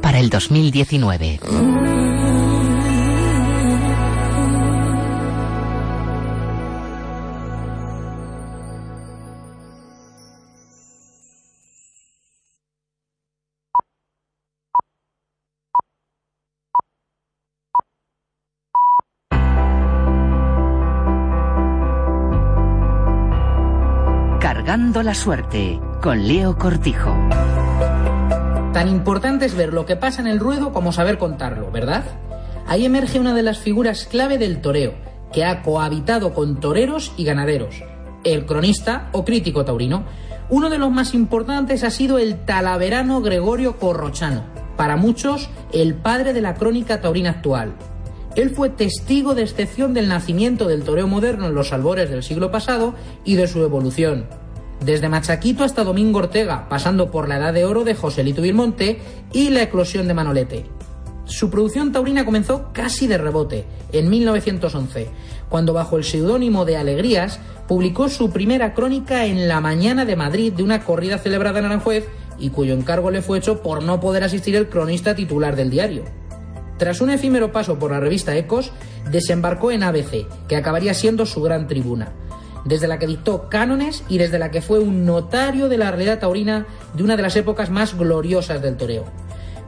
Para el 2019. Cargando la suerte con Leo Cortijo. Tan importante es ver lo que pasa en el ruedo como saber contarlo, ¿verdad? Ahí emerge una de las figuras clave del toreo, que ha cohabitado con toreros y ganaderos, el cronista o crítico taurino. Uno de los más importantes ha sido el talaverano Gregorio Corrochano, para muchos el padre de la crónica taurina actual. Él fue testigo de excepción del nacimiento del toreo moderno en los albores del siglo pasado y de su evolución desde Machaquito hasta Domingo Ortega, pasando por la edad de oro de Joselito Vilmonte y la eclosión de Manolete. Su producción taurina comenzó casi de rebote, en 1911, cuando bajo el seudónimo de Alegrías publicó su primera crónica en la mañana de Madrid de una corrida celebrada en Aranjuez y cuyo encargo le fue hecho por no poder asistir el cronista titular del diario. Tras un efímero paso por la revista Ecos, desembarcó en ABC, que acabaría siendo su gran tribuna desde la que dictó cánones y desde la que fue un notario de la realidad taurina de una de las épocas más gloriosas del toreo.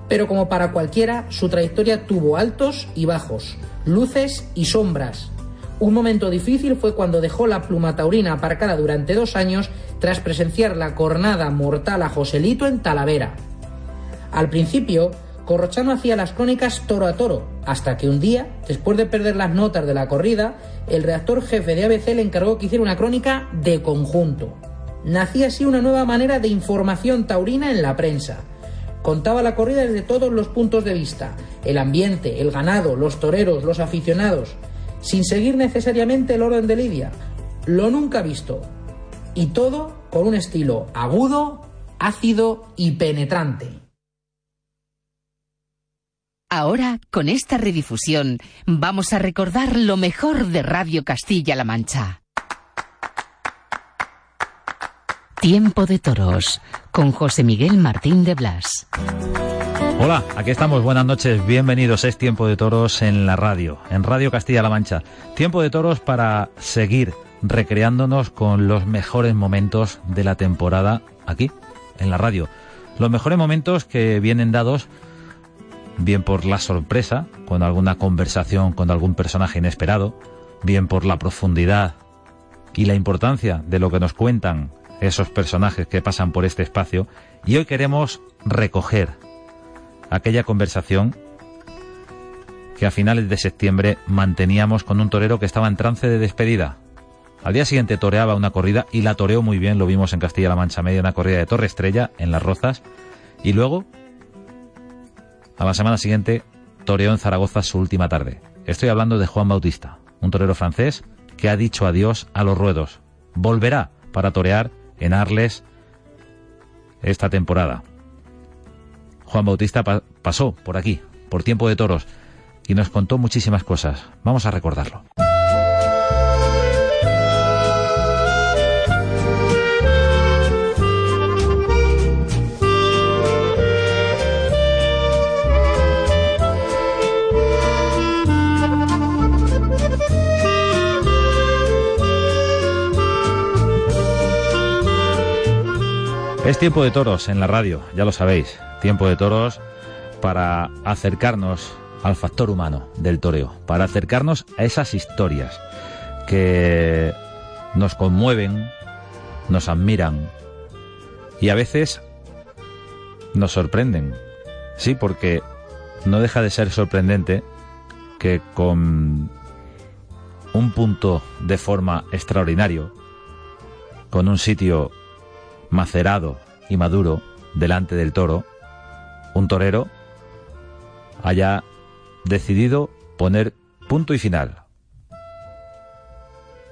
Pero como para cualquiera, su trayectoria tuvo altos y bajos, luces y sombras. Un momento difícil fue cuando dejó la pluma taurina aparcada durante dos años tras presenciar la cornada mortal a Joselito en Talavera. Al principio, Corrochano hacía las crónicas toro a toro, hasta que un día, después de perder las notas de la corrida, el redactor jefe de ABC le encargó que hiciera una crónica de conjunto. Nacía así una nueva manera de información taurina en la prensa. Contaba la corrida desde todos los puntos de vista, el ambiente, el ganado, los toreros, los aficionados, sin seguir necesariamente el orden de Lidia, lo nunca visto. Y todo con un estilo agudo, ácido y penetrante. Ahora, con esta redifusión, vamos a recordar lo mejor de Radio Castilla-La Mancha. Tiempo de Toros, con José Miguel Martín de Blas. Hola, aquí estamos, buenas noches, bienvenidos, es Tiempo de Toros en la radio, en Radio Castilla-La Mancha. Tiempo de Toros para seguir recreándonos con los mejores momentos de la temporada aquí, en la radio. Los mejores momentos que vienen dados bien por la sorpresa, con alguna conversación con algún personaje inesperado, bien por la profundidad y la importancia de lo que nos cuentan esos personajes que pasan por este espacio, y hoy queremos recoger aquella conversación que a finales de septiembre manteníamos con un torero que estaba en trance de despedida. Al día siguiente toreaba una corrida y la toreó muy bien, lo vimos en Castilla-La Mancha Media, una corrida de Torre Estrella en Las Rozas, y luego a la semana siguiente toreó en Zaragoza su última tarde. Estoy hablando de Juan Bautista, un torero francés que ha dicho adiós a los ruedos. Volverá para torear en Arles esta temporada. Juan Bautista pasó por aquí, por tiempo de toros, y nos contó muchísimas cosas. Vamos a recordarlo. Es tiempo de toros en la radio, ya lo sabéis. Tiempo de toros para acercarnos al factor humano del toreo, para acercarnos a esas historias que nos conmueven, nos admiran y a veces nos sorprenden. Sí, porque no deja de ser sorprendente que con un punto de forma extraordinario, con un sitio macerado y maduro delante del toro, un torero haya decidido poner punto y final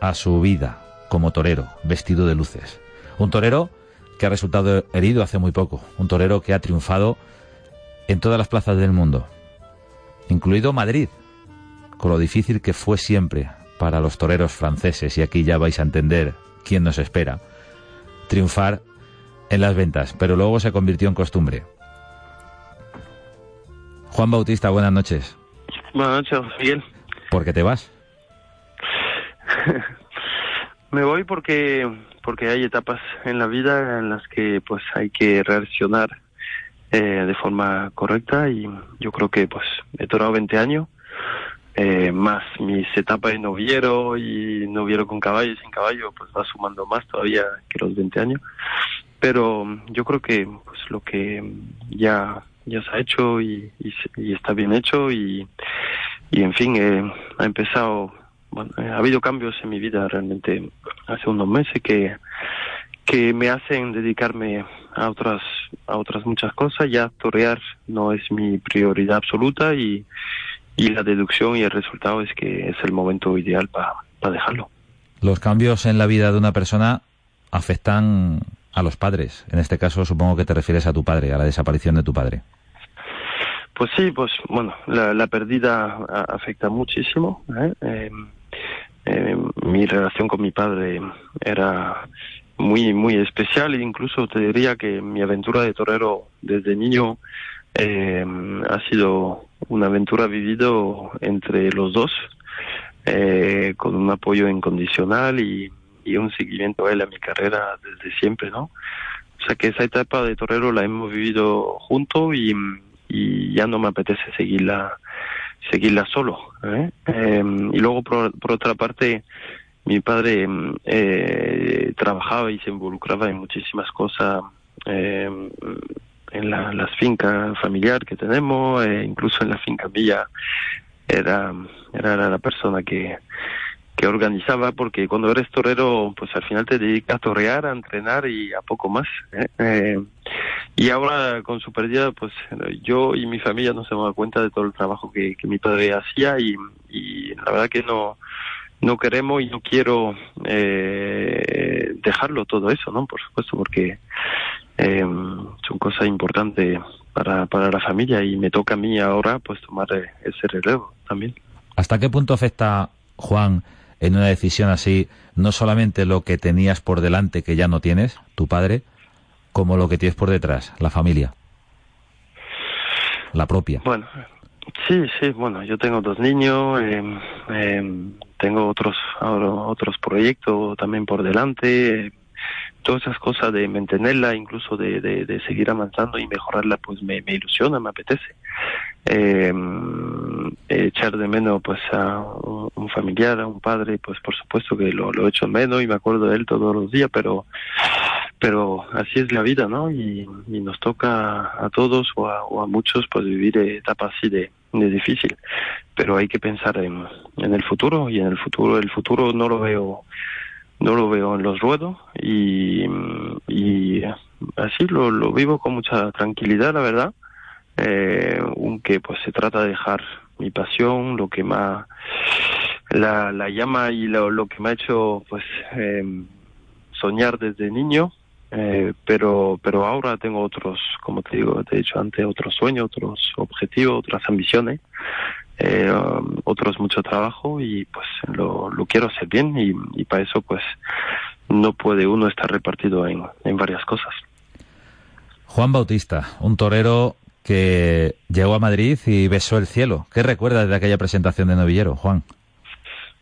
a su vida como torero, vestido de luces. Un torero que ha resultado herido hace muy poco, un torero que ha triunfado en todas las plazas del mundo, incluido Madrid, con lo difícil que fue siempre para los toreros franceses, y aquí ya vais a entender quién nos espera, triunfar en las ventas, pero luego se convirtió en costumbre. Juan Bautista, buenas noches. Buenas noches, Miguel. ¿Por qué te vas? Me voy porque porque hay etapas en la vida en las que pues hay que reaccionar eh, de forma correcta y yo creo que pues he durado 20 años eh, más mis etapas de noviero y noviero con caballo y sin caballo pues va sumando más todavía que los 20 años pero yo creo que pues lo que ya ya se ha hecho y, y, está bien hecho y, y en fin eh, ha empezado bueno, ha habido cambios en mi vida realmente hace unos meses que, que me hacen dedicarme a otras, a otras muchas cosas. Ya torear no es mi prioridad absoluta y, y la deducción y el resultado es que es el momento ideal para dejarlo. Los cambios en la vida de una persona afectan a los padres. En este caso supongo que te refieres a tu padre, a la desaparición de tu padre. Pues sí, pues bueno, la, la pérdida afecta muchísimo. ¿eh? Eh, eh, mi relación con mi padre era muy muy especial e incluso te diría que mi aventura de torero desde niño eh, ha sido una aventura vivido entre los dos eh, con un apoyo incondicional y, y un seguimiento a él a mi carrera desde siempre no o sea que esa etapa de torero la hemos vivido juntos y, y ya no me apetece seguirla seguirla solo. ¿eh? Em, y luego, por, otra parte, mi padre em, eh, trabajaba y se involucraba en muchísimas cosas em, en la, las fincas familiar que tenemos, eh, incluso en la finca mía era, era la persona que, que organizaba, porque cuando eres torero, pues al final te dedicas a torear, a entrenar y a poco más. ¿eh? Eh, y ahora con su pérdida, pues yo y mi familia nos hemos dado cuenta de todo el trabajo que, mi padre hacía y, la verdad que no no queremos y no quiero eh, dejarlo todo eso, ¿no? Por supuesto, porque eh, son cosas importantes para, para la familia y me toca a mí ahora pues tomar ese relevo también. ¿Hasta qué punto afecta, Juan, en una decisión así, no solamente lo que tenías por delante que ya no tienes, tu padre, como lo que tienes por detrás, la familia, la propia. Bueno, sí, sí, bueno, yo tengo dos niños, eh, tengo otros otros proyectos también por delante, todas esas cosas de mantenerla, incluso de, de, seguir avanzando y mejorarla, pues me ilusiona, me apetece. Eh, echar de menos pues a un, familiar, a un padre, pues por supuesto que lo, lo echo menos y me acuerdo de él todos los días, pero pero así es la vida, ¿no? Y, nos toca a todos o a, muchos pues vivir etapas así de, de, difícil, pero hay que pensar en, en el futuro y en el futuro, el futuro no lo veo no lo veo en los ruedos y, y así lo, lo vivo con mucha tranquilidad, la verdad, eh, aunque pues se trata de dejar mi pasión, lo que más la, la llama y lo, lo que me ha hecho pues eh, soñar desde niño. Eh, pero pero ahora tengo otros como te digo te he dicho antes otros sueños otros objetivos otras ambiciones eh, um, otros mucho trabajo y pues lo, lo quiero hacer bien y, y, para eso pues no puede uno estar repartido en, en varias cosas. Juan Bautista un torero que llegó a Madrid y besó el cielo ¿qué recuerdas de aquella presentación de Novillero Juan?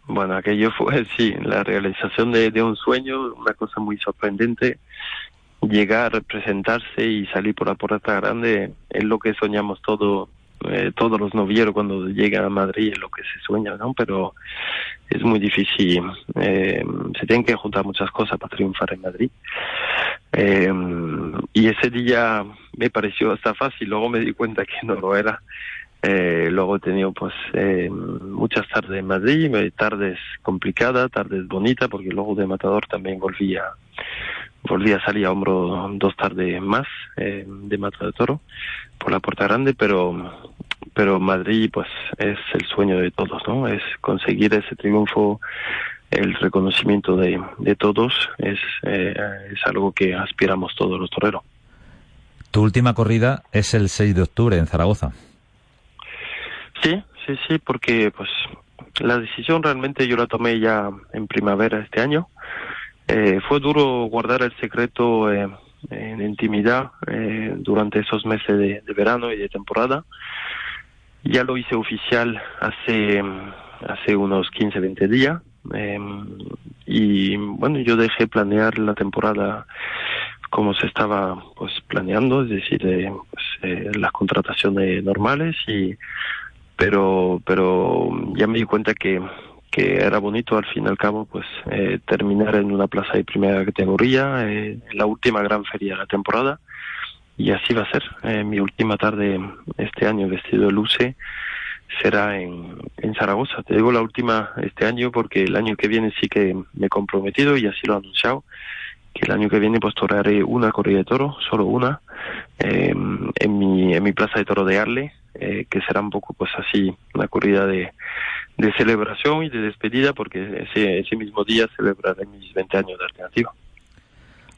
Bueno, aquello fue, sí, la realización de, de un sueño, una cosa muy sorprendente. Llegar, presentarse y salir por la puerta grande es lo que soñamos todo, eh, todos los novieros cuando llegan a Madrid, es lo que se sueña, ¿no? Pero es muy difícil. Eh, se tienen que juntar muchas cosas para triunfar en Madrid. Eh, y ese día me pareció hasta fácil, luego me di cuenta que no lo era. Eh, luego he tenido pues eh, muchas tardes en Madrid, tardes complicadas, tardes bonitas, porque luego de Matador también volví a, volví a salir a hombro dos tardes más eh, de Mata de Toro por la Puerta Grande, pero pero Madrid pues es el sueño de todos, ¿no? Es conseguir ese triunfo, el reconocimiento de, de todos, es, eh, es algo que aspiramos todos los toreros. Tu última corrida es el 6 de octubre en Zaragoza. Sí, sí, sí, porque pues la decisión realmente yo la tomé ya en primavera este año. Eh, fue duro guardar el secreto eh, en intimidad eh, durante esos meses de, verano y de temporada. Ya lo hice oficial hace, hace unos 15, 20 días. y bueno, yo dejé planear la temporada como se estaba pues planeando, es decir, pues, las contrataciones normales y pero pero ya me di cuenta que que era bonito al fin y al cabo pues eh, terminar en una plaza de primera categoría eh, la última gran feria de la temporada y así va a ser. Eh, mi última tarde este año vestido de luce será en, en Zaragoza. Te digo la última este año porque el año que viene sí que me he comprometido y así lo he anunciado que el año que viene pues toraré una corrida de toro solo una eh, en mi en mi plaza de toro de Arle eh, que será un poco pues así una corrida de, de celebración y de despedida porque ese, ese mismo día celebraré mis 20 años de alternativa.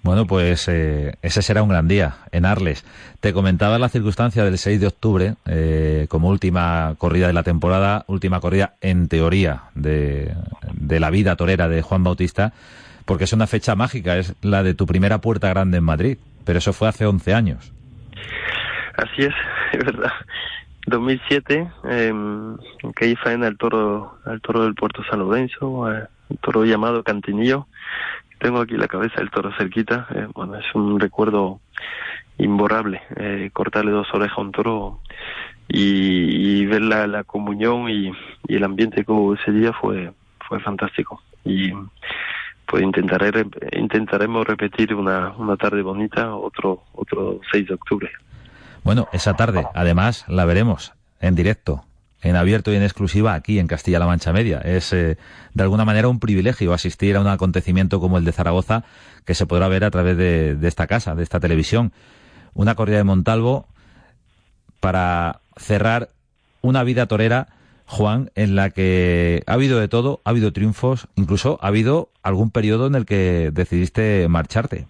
Bueno, pues eh, ese será un gran día en Arles. Te comentaba la circunstancia del 6 de octubre eh, como última corrida de la temporada, última corrida en teoría de la vida torera de Juan Bautista, porque es una fecha mágica, es la de tu primera puerta grande en Madrid, pero eso fue hace 11 años. Así es, es verdad. 2007, eh, que ahí faena el toro, al toro del Puerto San Lorenzo, eh, toro llamado Cantinillo. Tengo aquí la cabeza del toro cerquita. Eh, bueno, es un recuerdo imborrable. Eh, cortarle dos orejas a un toro y, ver la, la comunión y, y, el ambiente que hubo ese día fue, fue fantástico. Y pues intentaré, intentaremos repetir una, una tarde bonita otro, otro 6 de octubre. Bueno, esa tarde, además, la veremos en directo, en abierto y en exclusiva aquí en Castilla-La Mancha Media. Es, eh, de alguna manera, un privilegio asistir a un acontecimiento como el de Zaragoza, que se podrá ver a través de, esta casa, de esta televisión. Una corrida de Montalvo para cerrar una vida torera, Juan, en la que ha habido de todo, ha habido triunfos, incluso ha habido algún periodo en el que decidiste marcharte.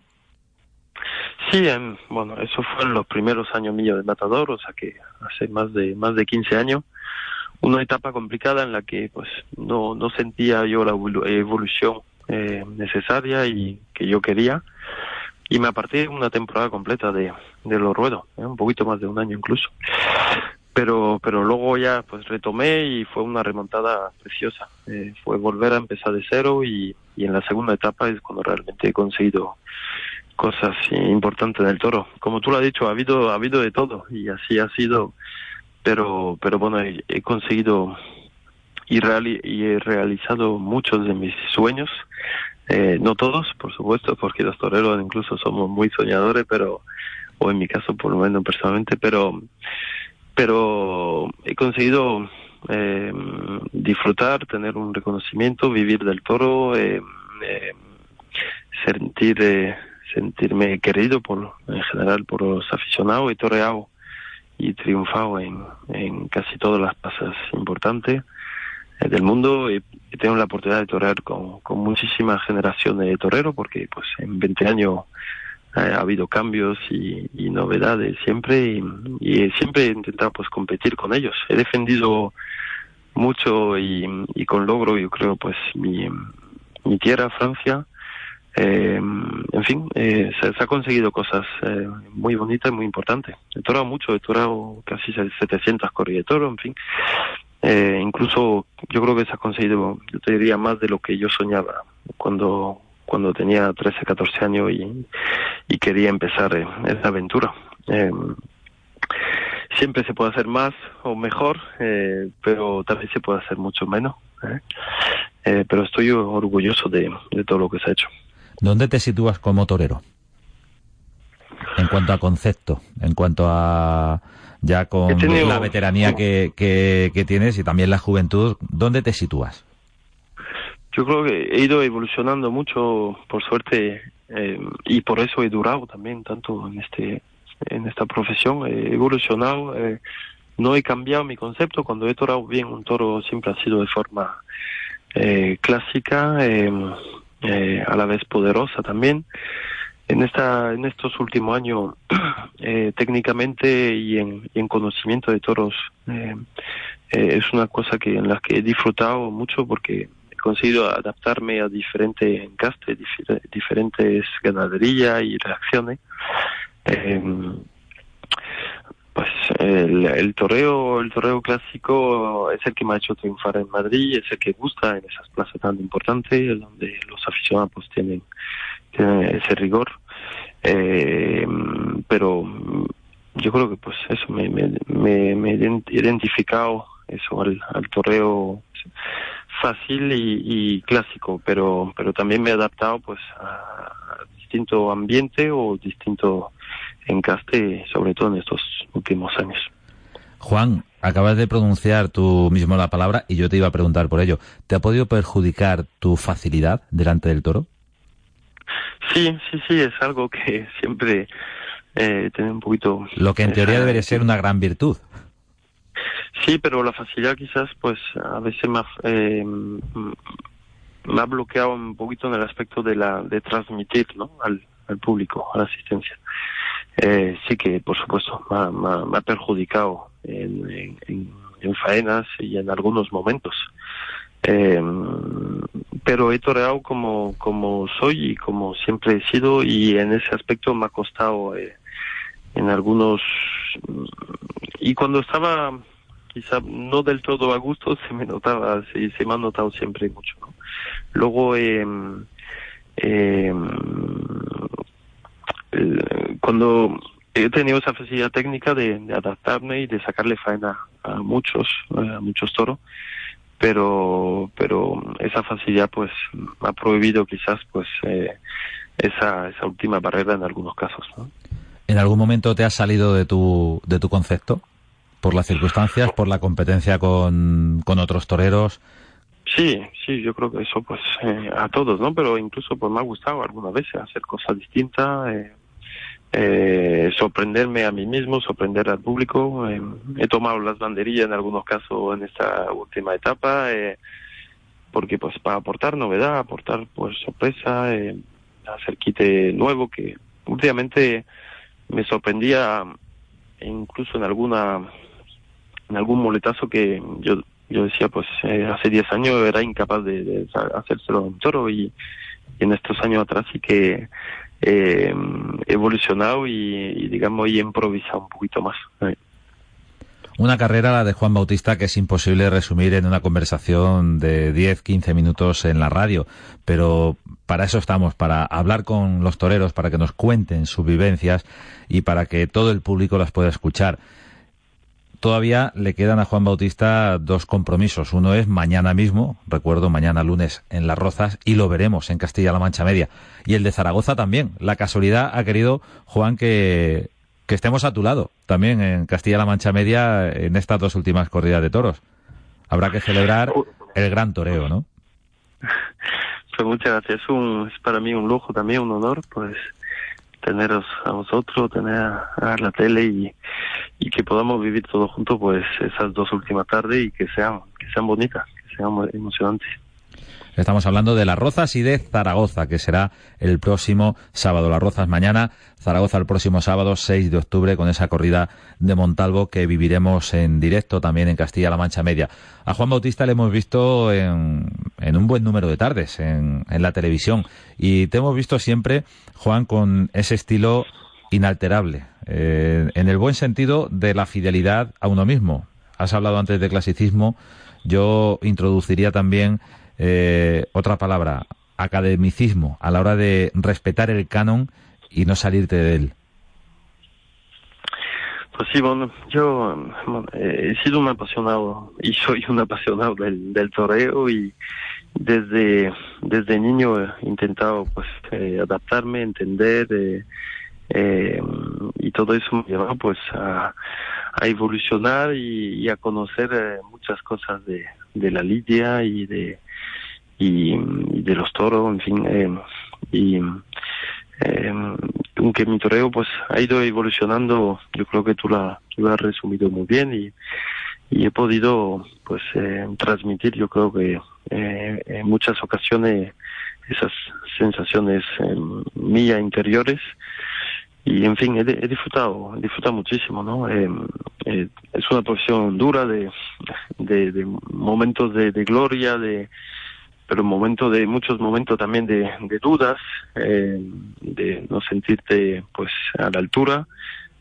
Sí, bueno, eso fue en los primeros años míos de Matador, o sea que hace más de más de 15 años. Una etapa complicada en la que pues no, no sentía yo la evolución eh, necesaria y que yo quería. Y me aparté una temporada completa de, de los ruedos, ¿eh? un poquito más de un año incluso. Pero, pero luego ya pues retomé y fue una remontada preciosa. Eh, fue volver a empezar de cero y, y en la segunda etapa es cuando realmente he conseguido cosas importantes del toro. Como tú lo has dicho, ha habido, ha habido de todo y así ha sido, pero, pero bueno, he, conseguido y, y he realizado muchos de mis sueños, eh, no todos, por supuesto, porque los toreros incluso somos muy soñadores, pero, o en mi caso por lo menos personalmente, pero, pero he conseguido eh, disfrutar, tener un reconocimiento, vivir del toro, eh, eh sentir eh, sentirme querido por en general por los aficionados y toreado y triunfado en, en casi todas las plazas importantes eh, del mundo. Y, tengo la oportunidad de torear con, con muchísimas generaciones de toreros porque pues en 20 años ha habido cambios y, y novedades siempre y, siempre he intentado pues competir con ellos he defendido mucho y, y con logro yo creo pues mi, tierra Francia eh, en fin, eh, se, ha conseguido cosas eh, muy bonitas y muy importantes. He torado mucho, he torado casi 700 corridas de toro, en fin. Eh, incluso yo creo que se ha conseguido, yo te diría, más de lo que yo soñaba cuando cuando tenía 13, 14 años y, y quería empezar eh, esa aventura. Eh, siempre se puede hacer más o mejor, eh, pero también se puede hacer mucho menos. ¿eh? Eh, pero estoy orgulloso de, de todo lo que se ha hecho. ¿Dónde te sitúas como torero? En cuanto a concepto, en cuanto a ya con la veteranía que, que, tienes y también la juventud, ¿dónde te sitúas? Yo creo que he ido evolucionando mucho, por suerte, eh, y por eso he durado también tanto en este en esta profesión. He evolucionado, eh, no he cambiado mi concepto. Cuando he torado bien un toro siempre ha sido de forma eh, clásica, em, eh, a la vez poderosa también. En esta, en estos últimos años, técnicamente y en, y en, conocimiento de toros, es una cosa que en la que he disfrutado mucho porque conseguido adaptarme a diferentes encastes, difer diferentes ganaderías y reacciones. Eh, pues el, el, toreo el toreo clásico es el que me ha hecho triunfar en Madrid es el que gusta en esas plazas tan importantes donde los aficionados pues tienen, tienen ese rigor eh, pero yo creo que pues eso me, me, me, he identificado eso al, al toreo fácil y, y, clásico pero pero también me he adaptado pues a, distinto ambiente o distinto encaste, sobre todo en estos últimos años. Juan, acabas de pronunciar tú mismo la palabra y yo te iba a preguntar por ello. ¿Te ha podido perjudicar tu facilidad delante del toro? Sí, sí, sí, es algo que siempre eh, tiene un poquito... Lo que en teoría debería ser una gran virtud. Sí, pero la facilidad quizás pues a veces me ha, eh, me ha bloqueado un poquito en el aspecto de la de transmitir ¿no? al, al público, a la asistencia eh, sí que, por supuesto, me ha, perjudicado en, en, en, faenas y en algunos momentos. Eh, pero he toreado como, como soy y como siempre he sido y en ese aspecto me ha costado eh, en algunos... Y cuando estaba quizá no del todo a gusto se me notaba, se, se me ha notado siempre mucho. Luego... Eh, eh, eh, cuando he tenido esa facilidad técnica de, adaptarme y de sacarle faena a muchos, a muchos toros, pero, pero esa facilidad pues ha prohibido quizás pues eh, esa, esa última barrera en algunos casos. ¿En algún momento te has salido de tu, de tu concepto? ¿Por las circunstancias, por la competencia con, con otros toreros? Sí, sí, yo creo que eso pues eh, a todos, ¿no? Pero incluso pues me ha gustado algunas veces hacer cosas distintas, eh, eh, sorprenderme a mí mismo, sorprender al público. He tomado las banderillas en algunos casos en esta última etapa, porque pues para aportar novedad, aportar pues sorpresa, hacer quite nuevo que últimamente me sorprendía incluso en alguna en algún muletazo que yo yo decía pues eh, hace 10 años era incapaz de, de hacérselo en toro y, en estos años atrás sí que eh, evolucionado y, digamos y improvisado un poquito más. Una carrera, la de Juan Bautista, que es imposible resumir en una conversación de 10, 15 minutos en la radio, pero para eso estamos, para hablar con los toreros, para que nos cuenten sus vivencias y para que todo el público las pueda escuchar. Todavía le quedan a Juan Bautista dos compromisos. Uno es mañana mismo, recuerdo, mañana lunes en Las Rozas, y lo veremos en Castilla-La Mancha Media. Y el de Zaragoza también. La casualidad ha querido, Juan, que, que estemos a tu lado también en Castilla-La Mancha Media en estas dos últimas corridas de toros. Habrá que celebrar el gran toreo, ¿no? Pues muchas gracias. Un, es para mí un lujo también, un honor, pues teneros a vosotros, tener a, la tele y, y que podamos vivir todos juntos pues esas dos últimas tardes y que sean, que sean bonitas, que sean emocionantes. Estamos hablando de Las Rozas y de Zaragoza, que será el próximo sábado. Las Rozas mañana, Zaragoza el próximo sábado, 6 de octubre, con esa corrida de Montalvo que viviremos en directo también en Castilla-La Mancha Media. A Juan Bautista le hemos visto en, en un buen número de tardes en, en la televisión y te hemos visto siempre, Juan, con ese estilo inalterable, eh, en el buen sentido de la fidelidad a uno mismo. Has hablado antes de clasicismo, yo introduciría también eh, otra palabra, academicismo, a la hora de respetar el canon y no salirte de él. Pues sí, bueno, yo eh, he sido un apasionado y soy un apasionado del, del toreo y desde desde niño he intentado pues eh, adaptarme, entender eh, eh, y todo eso me llevó pues a, a evolucionar y, a conocer muchas cosas de, de la lidia y de y, de los toros, en fin, eh, y eh, aunque mi toreo pues ha ido evolucionando, yo creo que tú la, tú la has resumido muy bien y, he podido pues eh, transmitir, yo creo que eh, en muchas ocasiones esas sensaciones eh, mías interiores y en fin he, disfrutado he disfrutado muchísimo no eh, eh, es una profesión dura de, de, de momentos de, de, gloria de pero momentos de muchos momentos también de, de dudas eh, de no sentirte pues a la altura.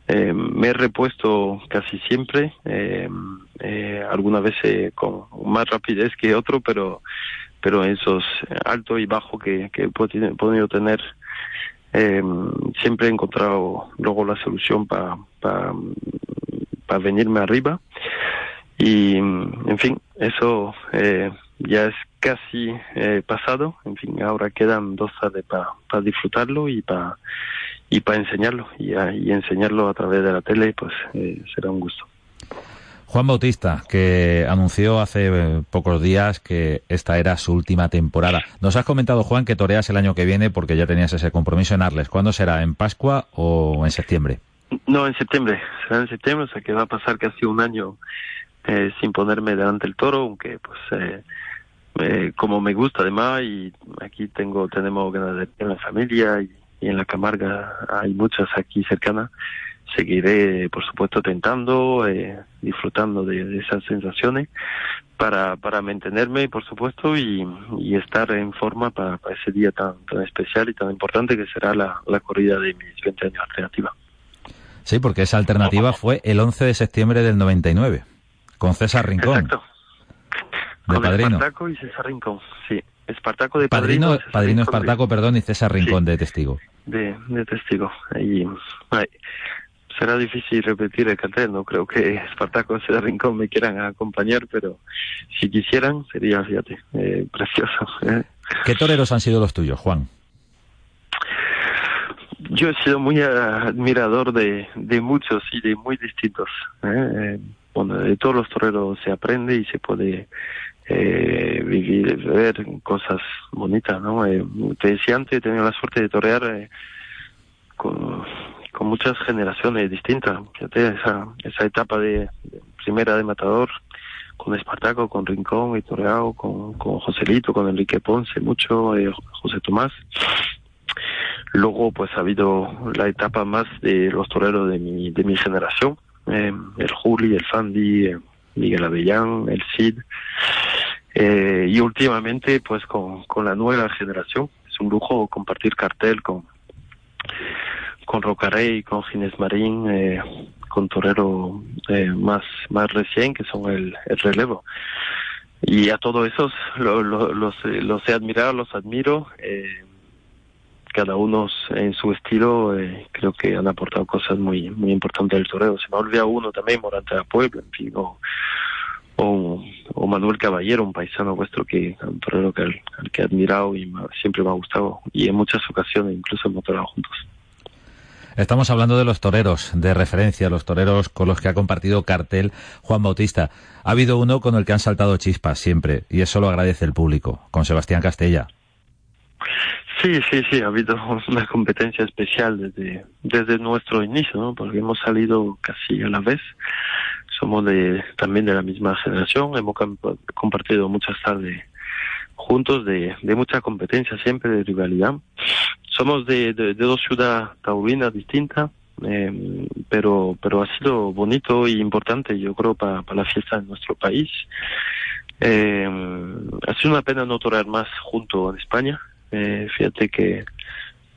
Eh, me he repuesto casi siempre eh, eh, algunas veces con más rapidez que otro pero pero esos altos y bajos que, he podido tener siempre he encontrado luego la solución para pa, venirme arriba. Y en fin eso ya es casi eh, pasado en fin ahora quedan dos tardes para pa disfrutarlo y para y para enseñarlo y, a, y, enseñarlo a través de la tele pues eh, será un gusto Juan Bautista, que anunció hace pocos días que esta era su última temporada. Nos has comentado, Juan, que toreas el año que viene porque ya tenías ese compromiso en Arles. ¿Cuándo será? ¿En Pascua o en septiembre? No, en septiembre. Será en septiembre, o sea que va a pasar casi un año eh, sin ponerme delante del toro, aunque pues eh, eh, como me gusta además y aquí tengo tenemos ganadería en la familia y, en la Camarga hay muchas aquí cercanas seguiré, por supuesto, tentando, eh, disfrutando de, esas sensaciones para, para mantenerme, por supuesto, y, estar en forma para, para, ese día tan, tan especial y tan importante que será la, la corrida de mis 20 años alternativa. Sí, porque esa alternativa fue el 11 de septiembre del 99, con César Rincón. Exacto. De con padrino. Espartaco y César Rincón, sí. Espartaco de padrino. Padrino, padrino Espartaco, de, perdón, y César Rincón sí, de testigo. De, de testigo. Ay, será difícil repetir el cartel, no creo que Espartaco y César Rincón me quieran acompañar, pero si quisieran sería, fíjate, eh, precioso. ¿eh? ¿Qué toreros han sido los tuyos, Juan? Yo he sido muy admirador de, de muchos y de muy distintos. ¿eh? Bueno, de todos los toreros se aprende y se puede eh, vivir, ver cosas bonitas, ¿no? Eh, te decía antes, he tenido la suerte de torear eh, con, muchas generaciones distintas. Fíjate, esa, esa etapa de, de, primera de Matador, con Espartaco, con Rincón y Toreado, con, con Joselito, con Enrique Ponce, mucho, eh, José Tomás. Luego, pues ha habido la etapa más de los toreros de mi, de mi generación, eh, el Juli, el Fandi, eh, Miguel Avellán, el Cid, eh, y últimamente pues con, con la nueva generación. Es un lujo compartir cartel con, con Rocarey, con Ginés Marín, eh, con Torero eh, más, más recién, que son el, el relevo. Y a todos esos lo, lo, los, los he admirado, los admiro. Eh, cada uno en su estilo eh, creo que han aportado cosas muy muy importantes del toreo. Se me ha olvidado uno también, Morante de la Puebla, en fin, o, Manuel Caballero, un paisano vuestro que un torero que, al, al que he admirado y siempre me ha gustado y en muchas ocasiones incluso hemos torado juntos. Estamos hablando de los toreros de referencia, los toreros con los que ha compartido cartel Juan Bautista. Ha habido uno con el que han saltado chispas siempre y eso lo agradece el público, con Sebastián Castella. Sí, sí, sí, ha habido una competencia especial desde, desde nuestro inicio. Porque hemos salido casi a la vez. Somos de, también de la misma generación, hemos compartido muchas tardes juntos de, de mucha competencia siempre, de rivalidad. Somos de, de, dos ciudades taurinas distintas, eh, pero, pero ha sido bonito y importante, yo creo, para, para la fiesta de nuestro país. Eh, ha sido una pena no torear más junto en España, eh, fíjate que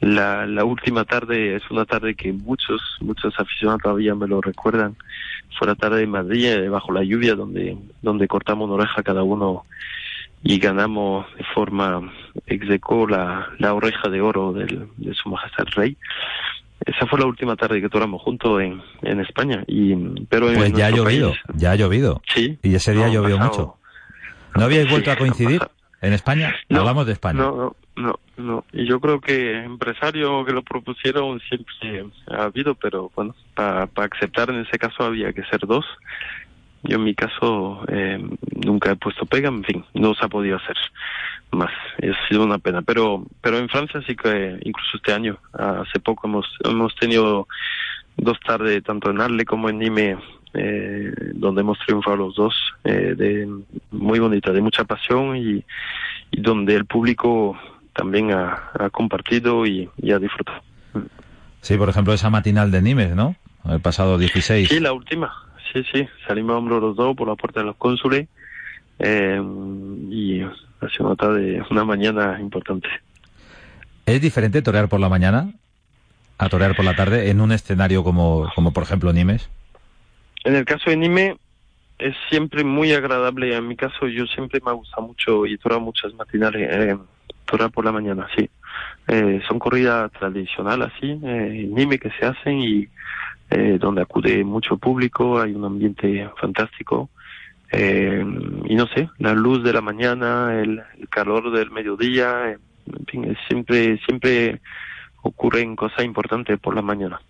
la, la última tarde es una tarde que muchos, muchos aficionados todavía me lo recuerdan. Fue la tarde de Madrid, eh, bajo la lluvia, donde, donde cortamos una oreja cada uno y ganamos de forma execo la, la oreja de oro del, de su majestad el rey. Esa fue la última tarde que toramos juntos en, en España. Y, pero pues en ya ha llovido, país, ya ha llovido. Sí. Y ese día no, llovió pasado, mucho. ¿No habíais vuelto sí, a coincidir en España? No, Hablamos de España. No, no, no, no. Y yo creo que empresarios que lo propusieron siempre ha habido, pero bueno, para pa aceptar en ese caso había que ser dos. Yo en mi caso eh, nunca he puesto pega, en fin, no se ha podido hacer. más. Ha sido una pena. Pero, pero en Francia sí que incluso este año, hace poco hemos, hemos tenido dos tardes, tanto en Arle como en Nîmes, eh, donde hemos triunfado los dos, eh, de, muy bonita, de mucha pasión y, y donde el público también ha, ha compartido y, y, ha disfrutado. Sí, por ejemplo, esa matinal de Nimes, ¿no? El pasado 16. Sí, la última. Sí, sí. Salimos a hombros los dos por la puerta de los cónsules eh, y ha sido una tarde, una mañana importante. ¿Es diferente torear por la mañana a torear por la tarde en un escenario como, como por ejemplo Nimes? En el caso de Nime es siempre muy agradable. En mi caso yo siempre me gusta mucho y torar muchas matinales, eh, por la mañana, sí. Eh, son corridas tradicionales así, eh, Nime que se hacen y eh, donde acude mucho público, hay un ambiente fantástico. Eh, y no sé, la luz de la mañana, el, el calor del mediodía, eh, en fin, siempre, siempre ocurren cosas importantes por la mañana.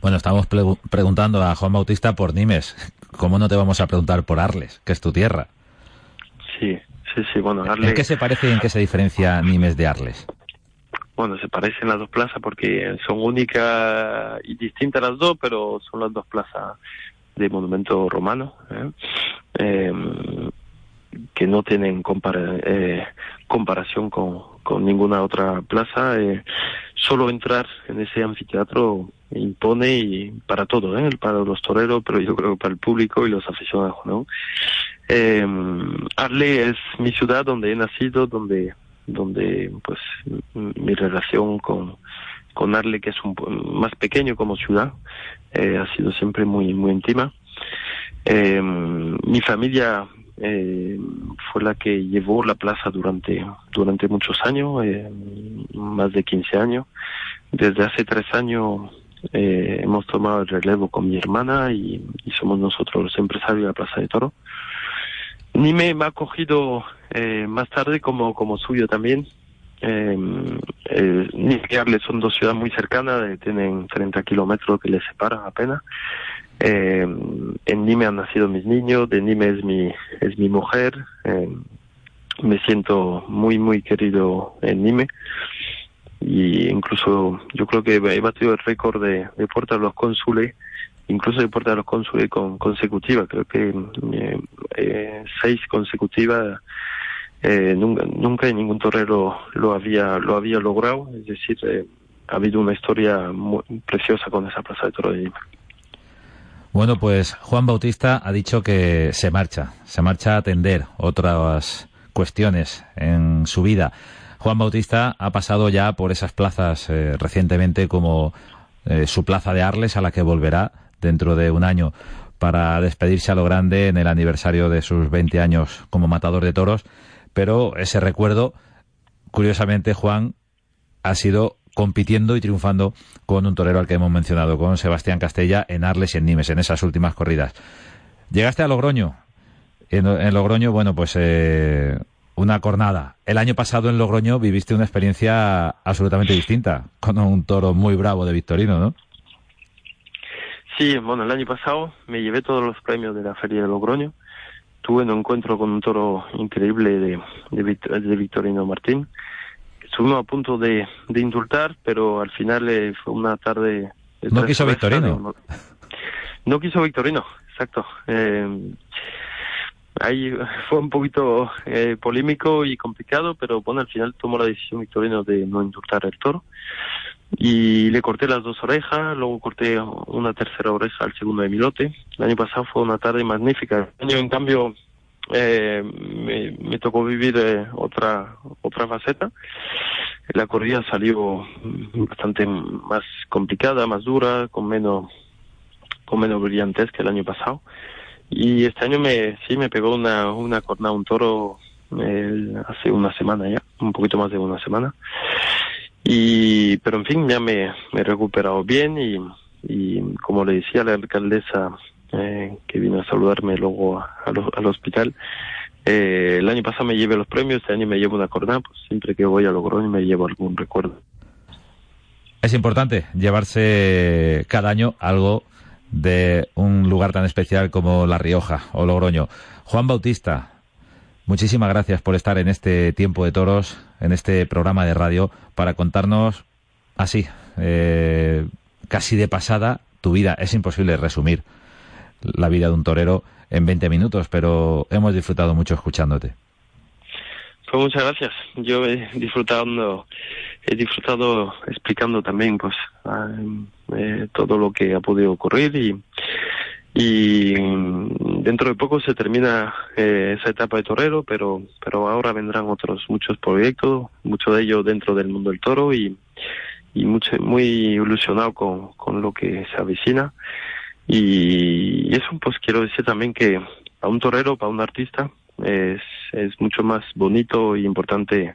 Bueno, estamos preguntando a Juan Bautista por Nimes. ¿Cómo no te vamos a preguntar por Arles, que es tu tierra? Sí, sí, sí. Bueno, Arles... ¿En qué se parece y en qué se diferencia Nimes de Arles? Bueno, se parecen las dos plazas porque son únicas y distintas las dos, pero son las dos plazas de monumento romano. ¿eh? Eh, que no tienen compara eh, comparación con, con, ninguna otra plaza. Eh, solo entrar en ese anfiteatro impone y para todo, ¿eh? para los toreros, pero yo creo que para el público y los aficionados. ¿no? Eh, Arle es mi ciudad donde he nacido, donde donde pues mi relación con con Arle que es un más pequeño como ciudad eh, ha sido siempre muy muy íntima eh, mi familia eh, fue la que llevó la plaza durante durante muchos años, eh, más de 15 años. Desde hace tres años eh, hemos tomado el relevo con mi hermana y, somos nosotros los empresarios de la Plaza de Toro. Nime me ha cogido eh, más tarde como como suyo también. Eh, eh, son dos ciudades muy cercanas, tienen 30 kilómetros que les separan apenas. Eh, en Nime han nacido mis niños, de Nime es mi, es mi mujer. Eh, me siento muy, muy querido en Nime. Y incluso yo creo que he batido el récord de, de puerta de los cónsules, incluso de puerta de los cónsules con consecutiva. Creo que eh, eh, seis consecutivas. Eh, nunca, nunca ningún torero lo había, lo había logrado. Es decir, ha habido una historia muy preciosa con esa plaza de toro de Nime. Bueno, pues Juan Bautista ha dicho que se marcha, se marcha a atender otras cuestiones en su vida. Juan Bautista ha pasado ya por esas plazas eh, recientemente como eh, su plaza de Arles a la que volverá dentro de un año para despedirse a lo grande en el aniversario de sus 20 años como matador de toros, pero ese recuerdo, curiosamente, Juan, ha sido compitiendo y triunfando con un torero al que hemos mencionado, con Sebastián Castella en Arles y en Nimes, en esas últimas corridas. Llegaste a Logroño. En, en Logroño, bueno, pues eh, una cornada. El año pasado en Logroño viviste una experiencia absolutamente distinta, con un toro muy bravo de Victorino, ¿no? Sí, bueno, el año pasado me llevé todos los premios de la Feria de Logroño. Tuve un encuentro con un toro increíble de, de, de Victorino Martín estuvimos a punto de, de indultar, pero al final eh, fue una tarde... No quiso Victorino. No, no, quiso Victorino, exacto. Eh, ahí fue un poquito eh, polémico y complicado, pero bueno, al final tomó la decisión Victorino de no indultar el toro. Y le corté las dos orejas, luego corté una tercera oreja al segundo de mi lote. El año pasado fue una tarde magnífica. El año, en cambio, eh, me, me, tocó vivir eh, otra otra faceta. La corrida salió bastante más complicada, más dura, con menos con menos brillantez que el año pasado. Y este año me sí me pegó una una cornada un toro hace una semana ya, un poquito más de una semana. Y pero en fin ya me, he recuperado bien y como le decía la alcaldesa eh, que vino a saludarme luego al hospital. Eh, el año pasado me llevé los premios, este año me llevo una corona, pues siempre que voy a Logroño me llevo algún recuerdo. Es importante llevarse cada año algo de un lugar tan especial como La Rioja o Logroño. Juan Bautista, muchísimas gracias por estar en este tiempo de toros, en este programa de radio, para contarnos así, eh, casi de pasada, tu vida. Es imposible resumir la vida de un torero en 20 minutos, pero hemos disfrutado mucho escuchándote. Pues muchas gracias. Yo he disfrutado, he disfrutado explicando también, pues, eh, todo lo que ha podido ocurrir y, y dentro de poco se termina eh, esa etapa de torero, pero, pero ahora vendrán otros muchos proyectos, mucho de ellos dentro del mundo del toro y, y muy ilusionado con, con lo que se avecina. Y eso, pues quiero decir también que a un torero, para un artista, es, es mucho más bonito y importante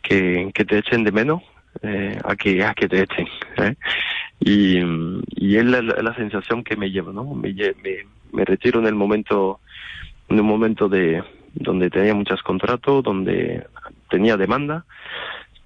que, que te echen de menos eh, a que a que te echen ¿eh? y, y es la, sensación que me llevo no me, me, me retiro en el momento en un momento de donde tenía muchos contratos donde tenía demanda